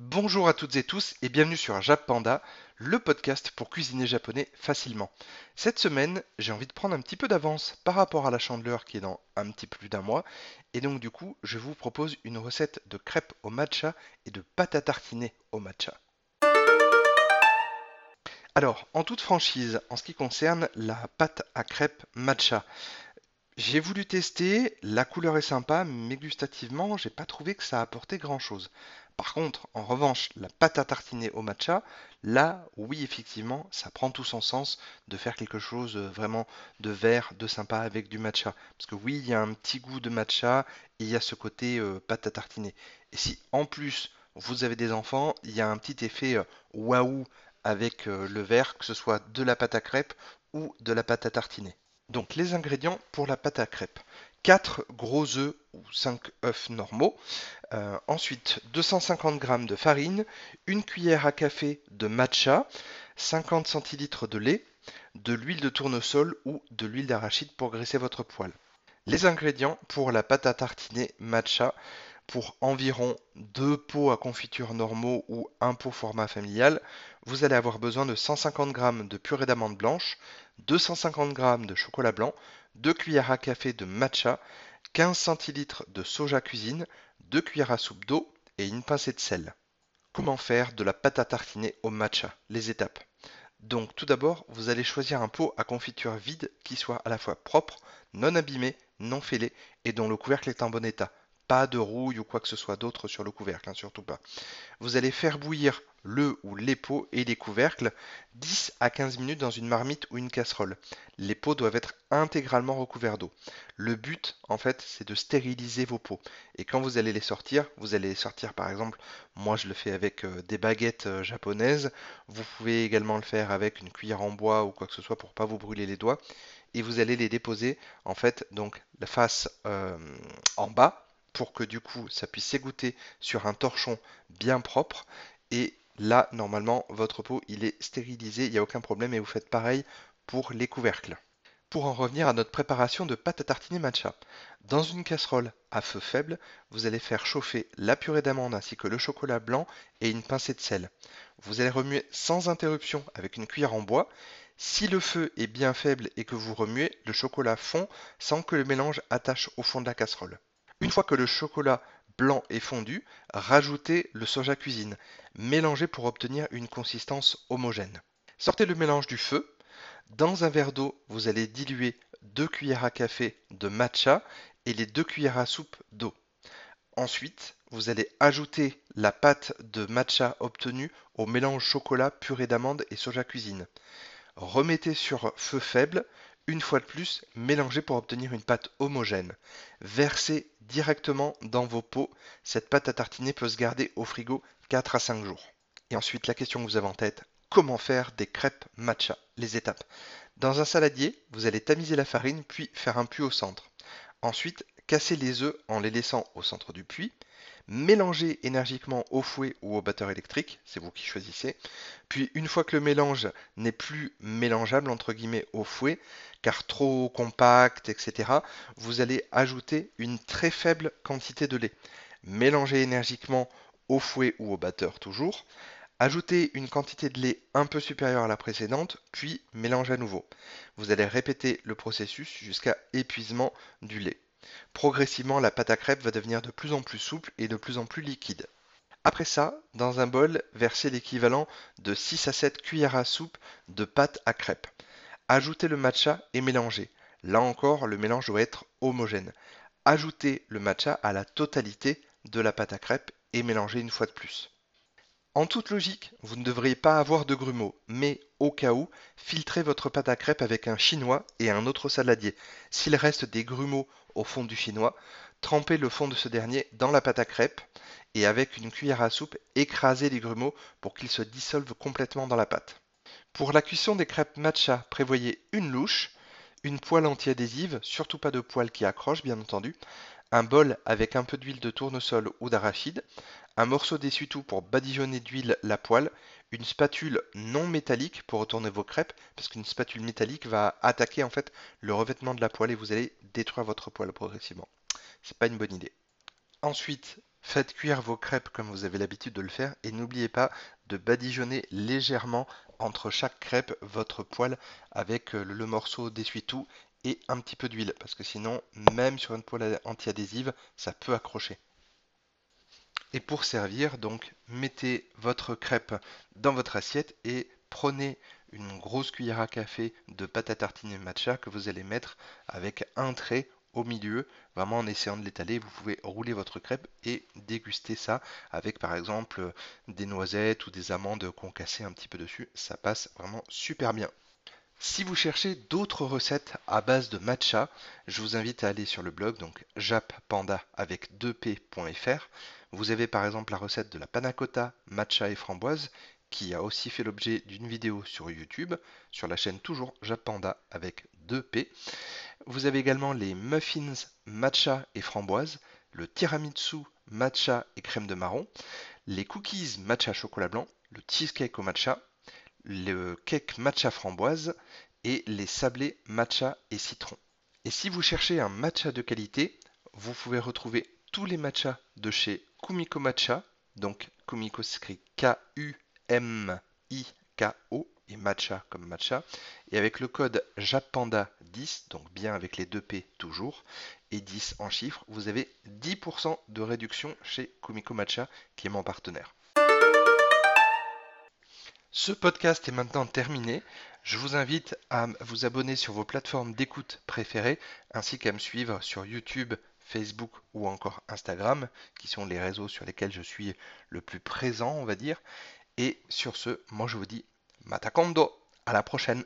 Bonjour à toutes et tous et bienvenue sur Jap Panda, le podcast pour cuisiner japonais facilement. Cette semaine, j'ai envie de prendre un petit peu d'avance par rapport à la chandeleur qui est dans un petit plus d'un mois et donc du coup, je vous propose une recette de crêpes au matcha et de pâte à tartiner au matcha. Alors, en toute franchise, en ce qui concerne la pâte à crêpes matcha, j'ai voulu tester, la couleur est sympa, mais gustativement, j'ai pas trouvé que ça apportait grand chose. Par contre, en revanche, la pâte à tartiner au matcha, là, oui, effectivement, ça prend tout son sens de faire quelque chose euh, vraiment de vert, de sympa avec du matcha. Parce que oui, il y a un petit goût de matcha et il y a ce côté euh, pâte à tartiner. Et si en plus vous avez des enfants, il y a un petit effet euh, waouh avec le vert, que ce soit de la pâte à crêpes ou de la pâte à tartiner. Donc les ingrédients pour la pâte à crêpes. 4 gros œufs ou 5 œufs normaux. Euh, ensuite 250 g de farine, une cuillère à café de matcha, 50 centilitres de lait, de l'huile de tournesol ou de l'huile d'arachide pour graisser votre poêle. Les ingrédients pour la pâte à tartiner matcha pour environ 2 pots à confiture normaux ou un pot format familial, vous allez avoir besoin de 150 g de purée d'amande blanche, 250 g de chocolat blanc, 2 cuillères à café de matcha, 15 centilitres de soja cuisine, 2 cuillères à soupe d'eau et une pincée de sel. Comment faire de la pâte à tartiner au matcha? Les étapes. Donc tout d'abord, vous allez choisir un pot à confiture vide qui soit à la fois propre, non abîmé, non fêlé et dont le couvercle est en bon état. Pas de rouille ou quoi que ce soit d'autre sur le couvercle, hein, surtout pas. Vous allez faire bouillir le ou les pots et les couvercles 10 à 15 minutes dans une marmite ou une casserole. Les pots doivent être intégralement recouverts d'eau. Le but, en fait, c'est de stériliser vos pots. Et quand vous allez les sortir, vous allez les sortir par exemple, moi je le fais avec euh, des baguettes euh, japonaises. Vous pouvez également le faire avec une cuillère en bois ou quoi que ce soit pour pas vous brûler les doigts. Et vous allez les déposer en fait donc la face euh, en bas pour que du coup ça puisse s'égoutter sur un torchon bien propre et là normalement votre pot il est stérilisé, il n'y a aucun problème et vous faites pareil pour les couvercles. Pour en revenir à notre préparation de pâte à tartiner matcha, dans une casserole à feu faible, vous allez faire chauffer la purée d'amande ainsi que le chocolat blanc et une pincée de sel. Vous allez remuer sans interruption avec une cuillère en bois. Si le feu est bien faible et que vous remuez, le chocolat fond sans que le mélange attache au fond de la casserole. Une fois que le chocolat blanc est fondu, rajoutez le soja cuisine. Mélangez pour obtenir une consistance homogène. Sortez le mélange du feu. Dans un verre d'eau, vous allez diluer 2 cuillères à café de matcha et les 2 cuillères à soupe d'eau. Ensuite, vous allez ajouter la pâte de matcha obtenue au mélange chocolat, purée d'amande et soja cuisine. Remettez sur feu faible, une fois de plus, mélangez pour obtenir une pâte homogène. Versez directement dans vos pots. Cette pâte à tartiner peut se garder au frigo 4 à 5 jours. Et ensuite, la question que vous avez en tête, comment faire des crêpes matcha? Les étapes. Dans un saladier, vous allez tamiser la farine puis faire un puits au centre. Ensuite, cassez les œufs en les laissant au centre du puits. Mélangez énergiquement au fouet ou au batteur électrique, c'est vous qui choisissez. Puis une fois que le mélange n'est plus mélangeable entre guillemets au fouet, car trop compact, etc., vous allez ajouter une très faible quantité de lait. Mélangez énergiquement au fouet ou au batteur toujours. Ajoutez une quantité de lait un peu supérieure à la précédente, puis mélangez à nouveau. Vous allez répéter le processus jusqu'à épuisement du lait. Progressivement, la pâte à crêpes va devenir de plus en plus souple et de plus en plus liquide. Après ça, dans un bol, versez l'équivalent de 6 à 7 cuillères à soupe de pâte à crêpes. Ajoutez le matcha et mélangez. Là encore, le mélange doit être homogène. Ajoutez le matcha à la totalité de la pâte à crêpes et mélangez une fois de plus. En toute logique, vous ne devriez pas avoir de grumeaux, mais au cas où, filtrez votre pâte à crêpes avec un chinois et un autre saladier. S'il reste des grumeaux au fond du chinois, trempez le fond de ce dernier dans la pâte à crêpes et avec une cuillère à soupe, écrasez les grumeaux pour qu'ils se dissolvent complètement dans la pâte. Pour la cuisson des crêpes matcha, prévoyez une louche, une poêle anti-adhésive, surtout pas de poêle qui accroche bien entendu, un bol avec un peu d'huile de tournesol ou d'arachide, un morceau d'essuie-tout pour badigeonner d'huile la poêle, une spatule non métallique pour retourner vos crêpes, parce qu'une spatule métallique va attaquer en fait le revêtement de la poêle et vous allez détruire votre poêle progressivement. C'est pas une bonne idée. Ensuite, Faites cuire vos crêpes comme vous avez l'habitude de le faire et n'oubliez pas de badigeonner légèrement entre chaque crêpe votre poêle avec euh, le morceau d'essuie-tout et un petit peu d'huile parce que sinon même sur une poêle anti-adhésive ça peut accrocher. Et pour servir donc mettez votre crêpe dans votre assiette et prenez une grosse cuillère à café de pâte à tartiner matcha que vous allez mettre avec un trait au milieu, vraiment en essayant de l'étaler, vous pouvez rouler votre crêpe et déguster ça avec par exemple des noisettes ou des amandes concassées un petit peu dessus, ça passe vraiment super bien. Si vous cherchez d'autres recettes à base de matcha, je vous invite à aller sur le blog donc jappanda avec 2p.fr. Vous avez par exemple la recette de la panna cotta, matcha et framboise qui a aussi fait l'objet d'une vidéo sur YouTube, sur la chaîne toujours Jappanda avec 2P. Vous avez également les muffins matcha et framboise, le tiramisu matcha et crème de marron, les cookies matcha chocolat blanc, le cheesecake au matcha, le cake matcha framboise et les sablés matcha et citron. Et si vous cherchez un matcha de qualité, vous pouvez retrouver tous les matchas de chez Kumiko Matcha, donc Kumiko s'écrit K-U M-I-K-O et matcha comme matcha. Et avec le code JAPANDA10, donc bien avec les deux P toujours, et 10 en chiffres, vous avez 10% de réduction chez Kumiko Matcha, qui est mon partenaire. Ce podcast est maintenant terminé. Je vous invite à vous abonner sur vos plateformes d'écoute préférées, ainsi qu'à me suivre sur YouTube, Facebook ou encore Instagram, qui sont les réseaux sur lesquels je suis le plus présent, on va dire. Et sur ce, moi je vous dis Matakondo, à la prochaine